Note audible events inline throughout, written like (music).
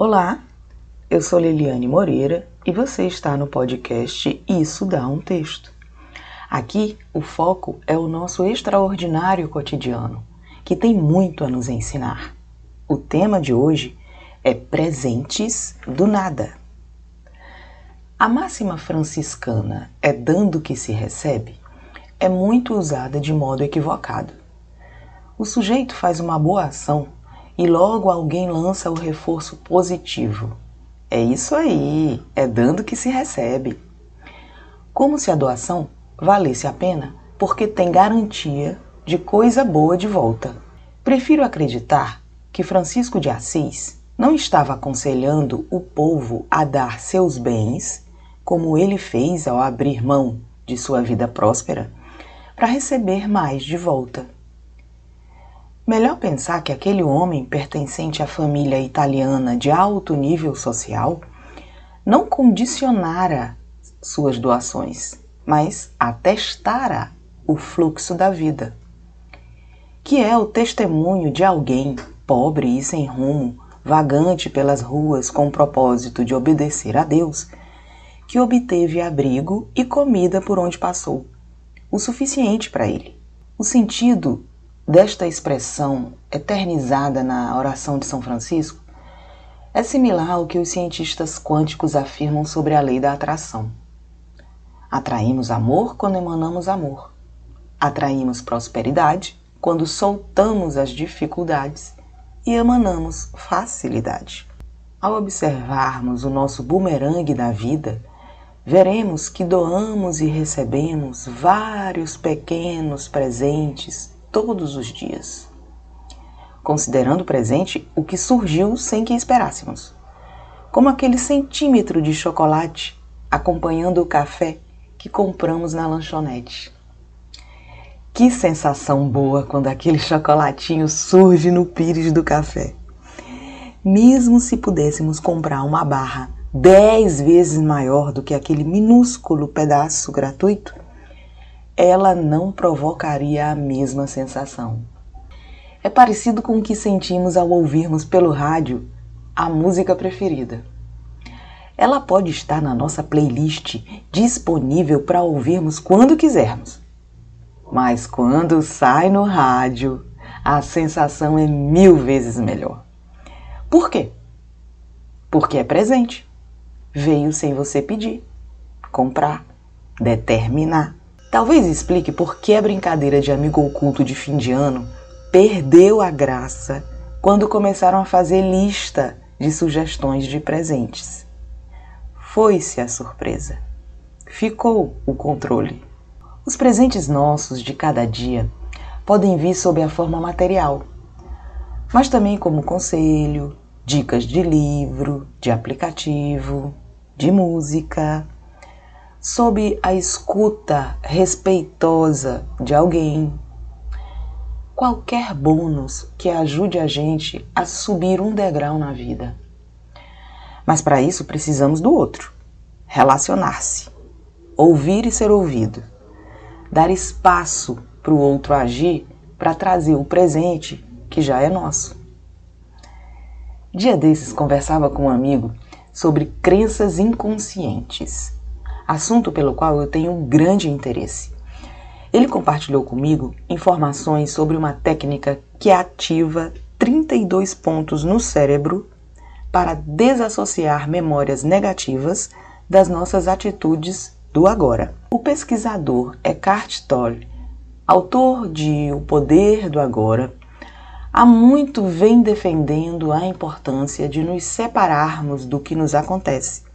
Olá, eu sou Liliane Moreira e você está no podcast Isso Dá um Texto. Aqui o foco é o nosso extraordinário cotidiano, que tem muito a nos ensinar. O tema de hoje é Presentes do Nada. A máxima franciscana é dando que se recebe é muito usada de modo equivocado. O sujeito faz uma boa ação e logo alguém lança o reforço positivo. É isso aí, é dando que se recebe. Como se a doação valesse a pena porque tem garantia de coisa boa de volta. Prefiro acreditar que Francisco de Assis não estava aconselhando o povo a dar seus bens, como ele fez ao abrir mão de sua vida próspera, para receber mais de volta. Melhor pensar que aquele homem pertencente à família italiana de alto nível social não condicionara suas doações, mas atestara o fluxo da vida, que é o testemunho de alguém pobre e sem rumo, vagante pelas ruas com o propósito de obedecer a Deus, que obteve abrigo e comida por onde passou, o suficiente para ele. O sentido desta expressão eternizada na oração de São Francisco é similar ao que os cientistas quânticos afirmam sobre a lei da atração. Atraímos amor quando emanamos amor. Atraímos prosperidade quando soltamos as dificuldades e emanamos facilidade. Ao observarmos o nosso bumerangue da vida, veremos que doamos e recebemos vários pequenos presentes todos os dias, considerando presente o que surgiu sem que esperássemos, como aquele centímetro de chocolate acompanhando o café que compramos na lanchonete. Que sensação boa quando aquele chocolatinho surge no pires do café. Mesmo se pudéssemos comprar uma barra dez vezes maior do que aquele minúsculo pedaço gratuito, ela não provocaria a mesma sensação. É parecido com o que sentimos ao ouvirmos pelo rádio a música preferida. Ela pode estar na nossa playlist disponível para ouvirmos quando quisermos. Mas quando sai no rádio, a sensação é mil vezes melhor. Por quê? Porque é presente. Veio sem você pedir, comprar, determinar. Talvez explique por que a brincadeira de amigo oculto de fim de ano perdeu a graça quando começaram a fazer lista de sugestões de presentes. Foi-se a surpresa. Ficou o controle. Os presentes nossos de cada dia podem vir sob a forma material, mas também como conselho, dicas de livro, de aplicativo, de música, sob a escuta respeitosa de alguém. Qualquer bônus que ajude a gente a subir um degrau na vida. Mas para isso precisamos do outro. Relacionar-se, ouvir e ser ouvido, dar espaço para o outro agir para trazer o presente que já é nosso. Dia desses conversava com um amigo sobre crenças inconscientes assunto pelo qual eu tenho um grande interesse. Ele compartilhou comigo informações sobre uma técnica que ativa 32 pontos no cérebro para desassociar memórias negativas das nossas atitudes do agora. O pesquisador Eckhart Tolle, autor de O Poder do Agora, há muito vem defendendo a importância de nos separarmos do que nos acontece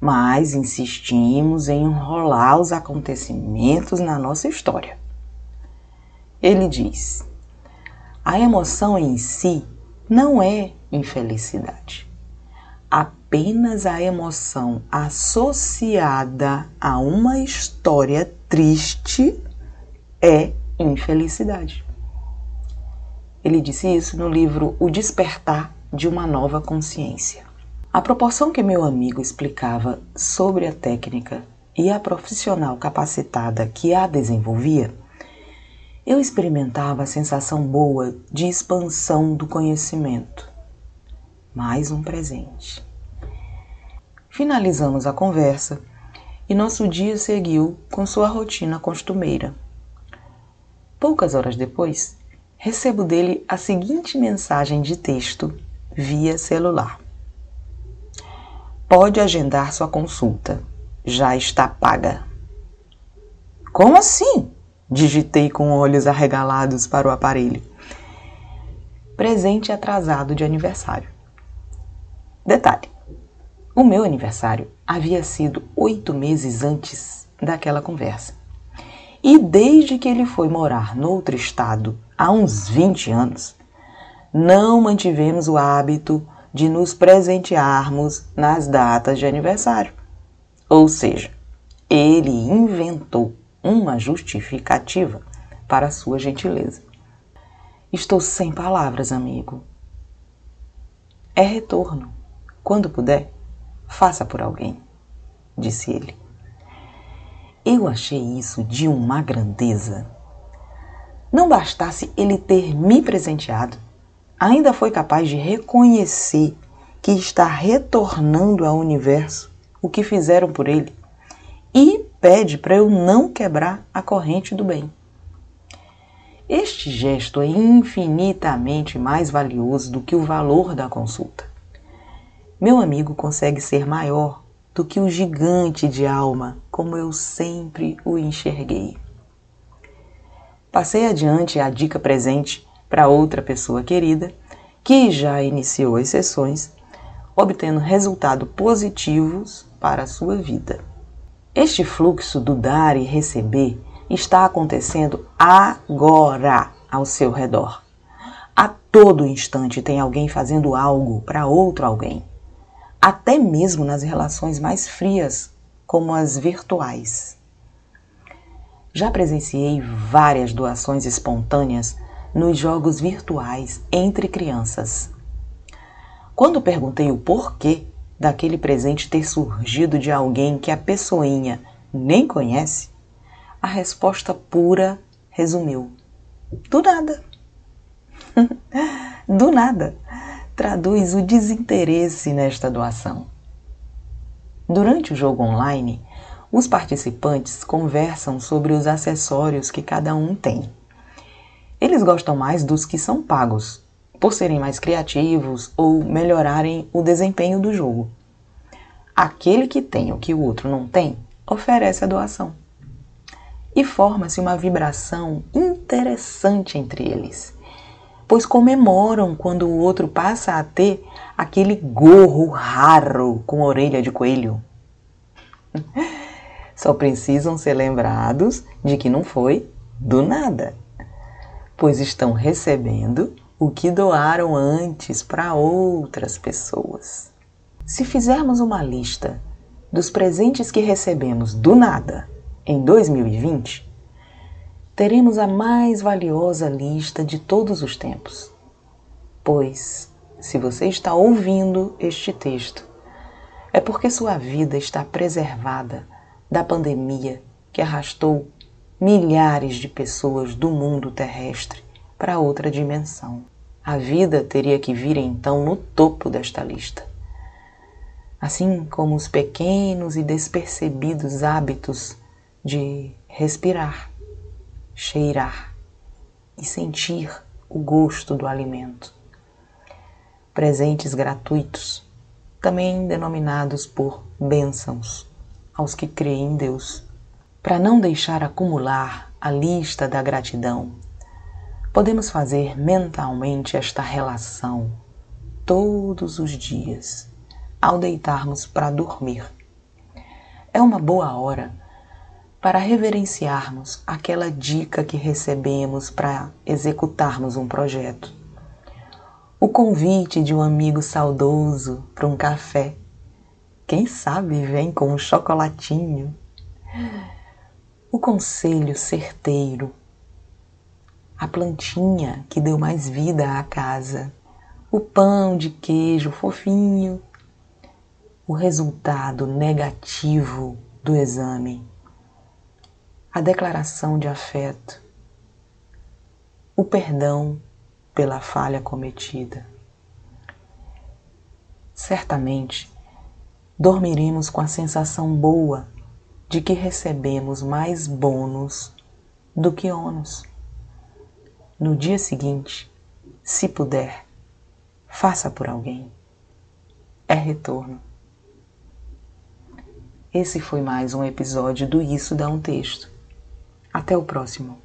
mas insistimos em enrolar os acontecimentos na nossa história. Ele diz: a emoção em si não é infelicidade. Apenas a emoção associada a uma história triste é infelicidade. Ele disse isso no livro O Despertar de uma Nova Consciência. A proporção que meu amigo explicava sobre a técnica e a profissional capacitada que a desenvolvia, eu experimentava a sensação boa de expansão do conhecimento. mais um presente. Finalizamos a conversa e nosso dia seguiu com sua rotina costumeira. Poucas horas depois, recebo dele a seguinte mensagem de texto via celular: Pode agendar sua consulta, já está paga. Como assim? Digitei com olhos arregalados para o aparelho. Presente atrasado de aniversário. Detalhe: o meu aniversário havia sido oito meses antes daquela conversa. E desde que ele foi morar noutro estado, há uns 20 anos, não mantivemos o hábito de nos presentearmos nas datas de aniversário. Ou seja, ele inventou uma justificativa para sua gentileza. Estou sem palavras, amigo. É retorno. Quando puder, faça por alguém, disse ele. Eu achei isso de uma grandeza. Não bastasse ele ter me presenteado, ainda foi capaz de reconhecer que está retornando ao universo o que fizeram por ele e pede para eu não quebrar a corrente do bem. Este gesto é infinitamente mais valioso do que o valor da consulta. Meu amigo consegue ser maior do que o gigante de alma, como eu sempre o enxerguei. Passei adiante a dica presente para outra pessoa querida que já iniciou as sessões, obtendo resultados positivos para a sua vida. Este fluxo do dar e receber está acontecendo agora ao seu redor. A todo instante tem alguém fazendo algo para outro alguém, até mesmo nas relações mais frias, como as virtuais. Já presenciei várias doações espontâneas nos jogos virtuais entre crianças. Quando perguntei o porquê daquele presente ter surgido de alguém que a pessoinha nem conhece, a resposta pura resumiu: do nada. (laughs) do nada. Traduz o desinteresse nesta doação. Durante o jogo online, os participantes conversam sobre os acessórios que cada um tem. Eles gostam mais dos que são pagos, por serem mais criativos ou melhorarem o desempenho do jogo. Aquele que tem o que o outro não tem oferece a doação. E forma-se uma vibração interessante entre eles, pois comemoram quando o outro passa a ter aquele gorro raro com orelha de coelho. (laughs) Só precisam ser lembrados de que não foi do nada, pois estão recebendo o que doaram antes para outras pessoas. Se fizermos uma lista dos presentes que recebemos do nada em 2020, teremos a mais valiosa lista de todos os tempos. Pois, se você está ouvindo este texto, é porque sua vida está preservada da pandemia que arrastou milhares de pessoas do mundo terrestre para outra dimensão. A vida teria que vir então no topo desta lista. Assim como os pequenos e despercebidos hábitos de respirar, cheirar e sentir o gosto do alimento. Presentes gratuitos, também denominados por bênçãos aos que creem em Deus. Para não deixar acumular a lista da gratidão, podemos fazer mentalmente esta relação todos os dias ao deitarmos para dormir. É uma boa hora para reverenciarmos aquela dica que recebemos para executarmos um projeto. O convite de um amigo saudoso para um café. Quem sabe vem com um chocolatinho. O conselho certeiro. A plantinha que deu mais vida à casa, o pão de queijo fofinho, o resultado negativo do exame, a declaração de afeto, o perdão pela falha cometida. certamente dormiremos com a sensação boa de que recebemos mais bônus do que ônus. No dia seguinte, se puder, faça por alguém. É retorno. Esse foi mais um episódio do Isso Dá um Texto. Até o próximo.